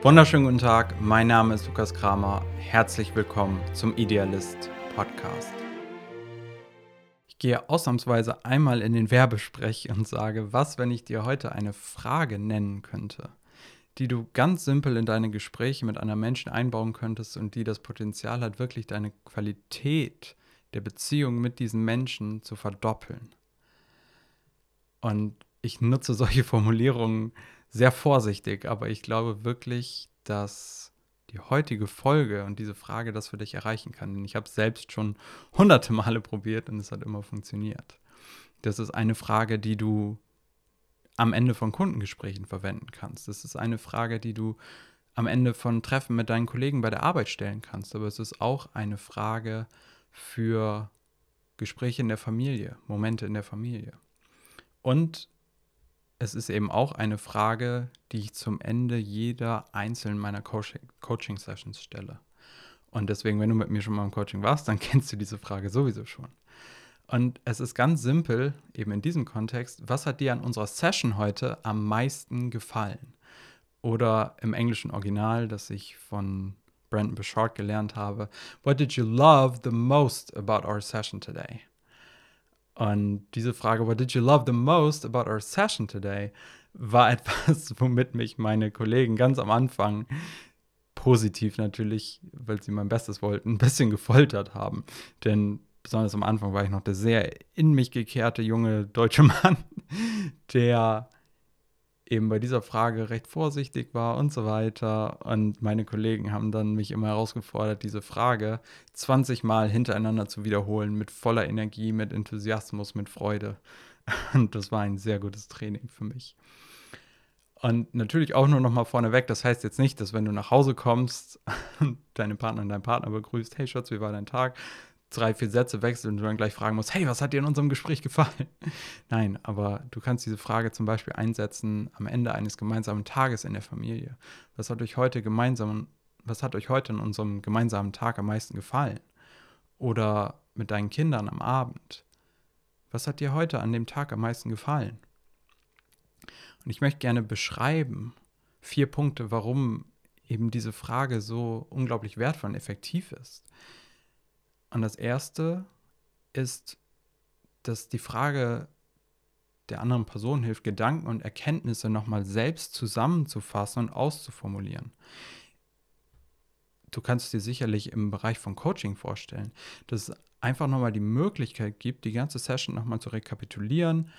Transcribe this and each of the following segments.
Wunderschönen guten Tag, mein Name ist Lukas Kramer. Herzlich willkommen zum Idealist Podcast. Ich gehe ausnahmsweise einmal in den Werbesprech und sage, was, wenn ich dir heute eine Frage nennen könnte, die du ganz simpel in deine Gespräche mit einem Menschen einbauen könntest und die das Potenzial hat, wirklich deine Qualität der Beziehung mit diesen Menschen zu verdoppeln. Und ich nutze solche Formulierungen sehr vorsichtig, aber ich glaube wirklich, dass die heutige Folge und diese Frage das für dich erreichen kann. Denn ich habe es selbst schon hunderte Male probiert und es hat immer funktioniert. Das ist eine Frage, die du am Ende von Kundengesprächen verwenden kannst. Das ist eine Frage, die du am Ende von Treffen mit deinen Kollegen bei der Arbeit stellen kannst. Aber es ist auch eine Frage für Gespräche in der Familie, Momente in der Familie. Und es ist eben auch eine Frage, die ich zum Ende jeder einzelnen meiner Coaching-Sessions stelle. Und deswegen, wenn du mit mir schon mal im Coaching warst, dann kennst du diese Frage sowieso schon. Und es ist ganz simpel, eben in diesem Kontext, was hat dir an unserer Session heute am meisten gefallen? Oder im englischen Original, das ich von Brandon Bouchard gelernt habe, What did you love the most about our session today? Und diese Frage, What did you love the most about our session today? war etwas, womit mich meine Kollegen ganz am Anfang positiv natürlich, weil sie mein Bestes wollten, ein bisschen gefoltert haben. Denn besonders am Anfang war ich noch der sehr in mich gekehrte junge deutsche Mann, der eben bei dieser Frage recht vorsichtig war und so weiter. Und meine Kollegen haben dann mich immer herausgefordert, diese Frage 20 Mal hintereinander zu wiederholen, mit voller Energie, mit Enthusiasmus, mit Freude. Und das war ein sehr gutes Training für mich. Und natürlich auch nur noch mal vorneweg, das heißt jetzt nicht, dass wenn du nach Hause kommst und deine Partnerin deinen Partner begrüßt, hey Schatz, wie war dein Tag? Drei, vier Sätze wechseln und du dann gleich fragen musst, hey, was hat dir in unserem Gespräch gefallen? Nein, aber du kannst diese Frage zum Beispiel einsetzen am Ende eines gemeinsamen Tages in der Familie. Was hat euch heute gemeinsam, was hat euch heute in unserem gemeinsamen Tag am meisten gefallen? Oder mit deinen Kindern am Abend. Was hat dir heute an dem Tag am meisten gefallen? Und ich möchte gerne beschreiben, vier Punkte, warum eben diese Frage so unglaublich wertvoll und effektiv ist. Und das erste ist, dass die Frage der anderen Person hilft, Gedanken und Erkenntnisse nochmal selbst zusammenzufassen und auszuformulieren. Du kannst dir sicherlich im Bereich von Coaching vorstellen, dass es einfach nochmal die Möglichkeit gibt, die ganze Session nochmal zu rekapitulieren,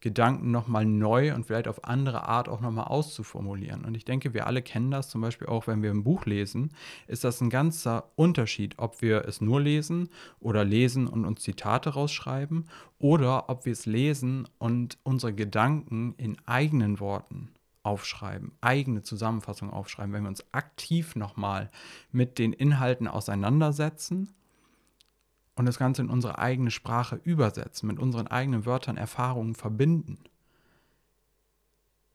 Gedanken nochmal neu und vielleicht auf andere Art auch nochmal auszuformulieren. Und ich denke, wir alle kennen das, zum Beispiel auch, wenn wir ein Buch lesen, ist das ein ganzer Unterschied, ob wir es nur lesen oder lesen und uns Zitate rausschreiben oder ob wir es lesen und unsere Gedanken in eigenen Worten aufschreiben, eigene Zusammenfassungen aufschreiben, wenn wir uns aktiv nochmal mit den Inhalten auseinandersetzen und das Ganze in unsere eigene Sprache übersetzen, mit unseren eigenen Wörtern Erfahrungen verbinden,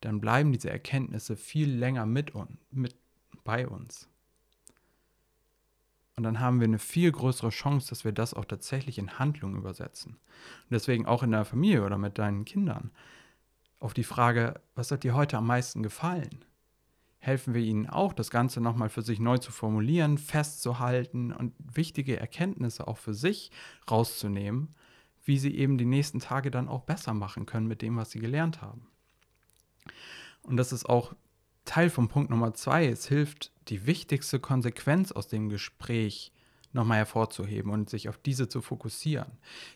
dann bleiben diese Erkenntnisse viel länger mit uns, mit bei uns. Und dann haben wir eine viel größere Chance, dass wir das auch tatsächlich in Handlung übersetzen. Und deswegen auch in der Familie oder mit deinen Kindern auf die Frage, was hat dir heute am meisten gefallen? Helfen wir ihnen auch, das Ganze nochmal für sich neu zu formulieren, festzuhalten und wichtige Erkenntnisse auch für sich rauszunehmen, wie sie eben die nächsten Tage dann auch besser machen können mit dem, was sie gelernt haben. Und das ist auch Teil von Punkt Nummer zwei. Es hilft, die wichtigste Konsequenz aus dem Gespräch nochmal hervorzuheben und sich auf diese zu fokussieren.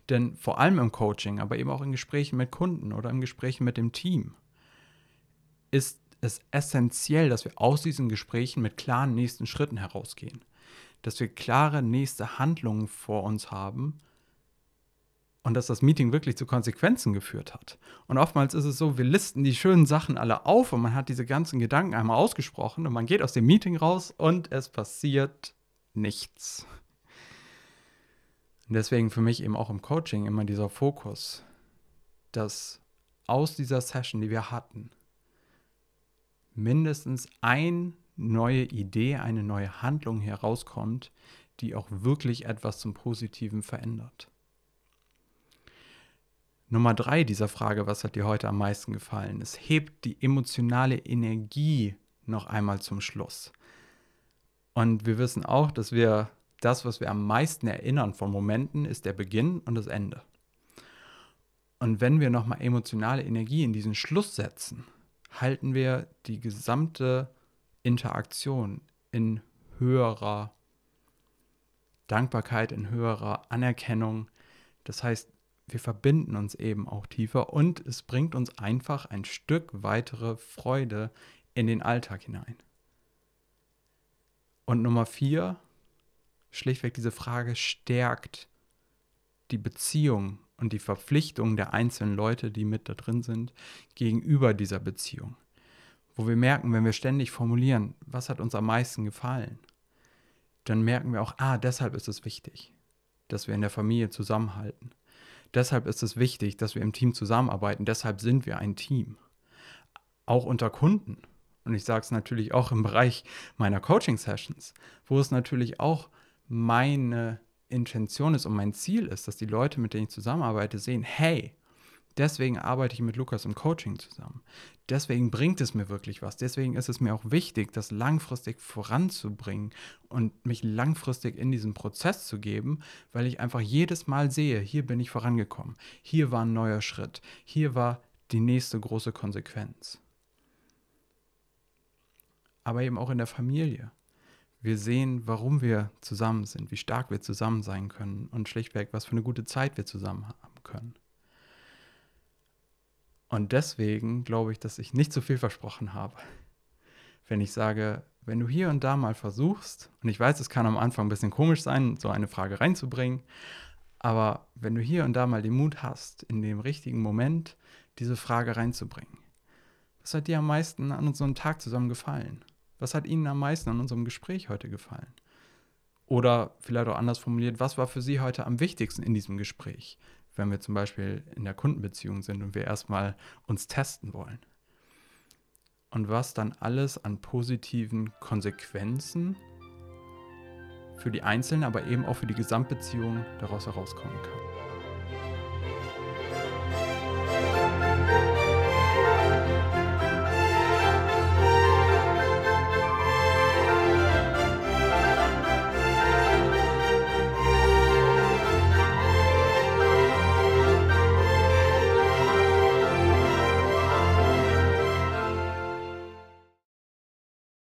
Denn vor allem im Coaching, aber eben auch in Gesprächen mit Kunden oder in Gesprächen mit dem Team, ist es essentiell, dass wir aus diesen Gesprächen mit klaren nächsten Schritten herausgehen. Dass wir klare nächste Handlungen vor uns haben und dass das Meeting wirklich zu Konsequenzen geführt hat. Und oftmals ist es so, wir listen die schönen Sachen alle auf und man hat diese ganzen Gedanken einmal ausgesprochen und man geht aus dem Meeting raus und es passiert nichts. Und deswegen für mich eben auch im Coaching immer dieser Fokus, dass aus dieser Session, die wir hatten, mindestens eine neue Idee, eine neue Handlung herauskommt, die auch wirklich etwas zum Positiven verändert. Nummer drei dieser Frage, was hat dir heute am meisten gefallen? Es hebt die emotionale Energie noch einmal zum Schluss. Und wir wissen auch, dass wir das, was wir am meisten erinnern von Momenten, ist der Beginn und das Ende. Und wenn wir nochmal emotionale Energie in diesen Schluss setzen, halten wir die gesamte Interaktion in höherer Dankbarkeit, in höherer Anerkennung. Das heißt, wir verbinden uns eben auch tiefer und es bringt uns einfach ein Stück weitere Freude in den Alltag hinein. Und Nummer vier, schlichtweg diese Frage stärkt die Beziehung und die Verpflichtung der einzelnen Leute, die mit da drin sind, gegenüber dieser Beziehung. Wo wir merken, wenn wir ständig formulieren, was hat uns am meisten gefallen, dann merken wir auch, ah, deshalb ist es wichtig, dass wir in der Familie zusammenhalten. Deshalb ist es wichtig, dass wir im Team zusammenarbeiten. Deshalb sind wir ein Team. Auch unter Kunden. Und ich sage es natürlich auch im Bereich meiner Coaching-Sessions, wo es natürlich auch meine Intention ist und mein Ziel ist, dass die Leute, mit denen ich zusammenarbeite, sehen, hey, deswegen arbeite ich mit Lukas im Coaching zusammen. Deswegen bringt es mir wirklich was. Deswegen ist es mir auch wichtig, das langfristig voranzubringen und mich langfristig in diesen Prozess zu geben, weil ich einfach jedes Mal sehe, hier bin ich vorangekommen. Hier war ein neuer Schritt. Hier war die nächste große Konsequenz. Aber eben auch in der Familie. Wir sehen, warum wir zusammen sind, wie stark wir zusammen sein können und schlichtweg, was für eine gute Zeit wir zusammen haben können. Und deswegen glaube ich, dass ich nicht zu viel versprochen habe, wenn ich sage, wenn du hier und da mal versuchst, und ich weiß, es kann am Anfang ein bisschen komisch sein, so eine Frage reinzubringen, aber wenn du hier und da mal den Mut hast, in dem richtigen Moment diese Frage reinzubringen, was hat dir am meisten an unserem Tag zusammen gefallen? Was hat Ihnen am meisten an unserem Gespräch heute gefallen? Oder vielleicht auch anders formuliert, was war für Sie heute am wichtigsten in diesem Gespräch? wenn wir zum Beispiel in der Kundenbeziehung sind und wir erstmal uns testen wollen. Und was dann alles an positiven Konsequenzen für die Einzelnen, aber eben auch für die Gesamtbeziehung daraus herauskommen kann.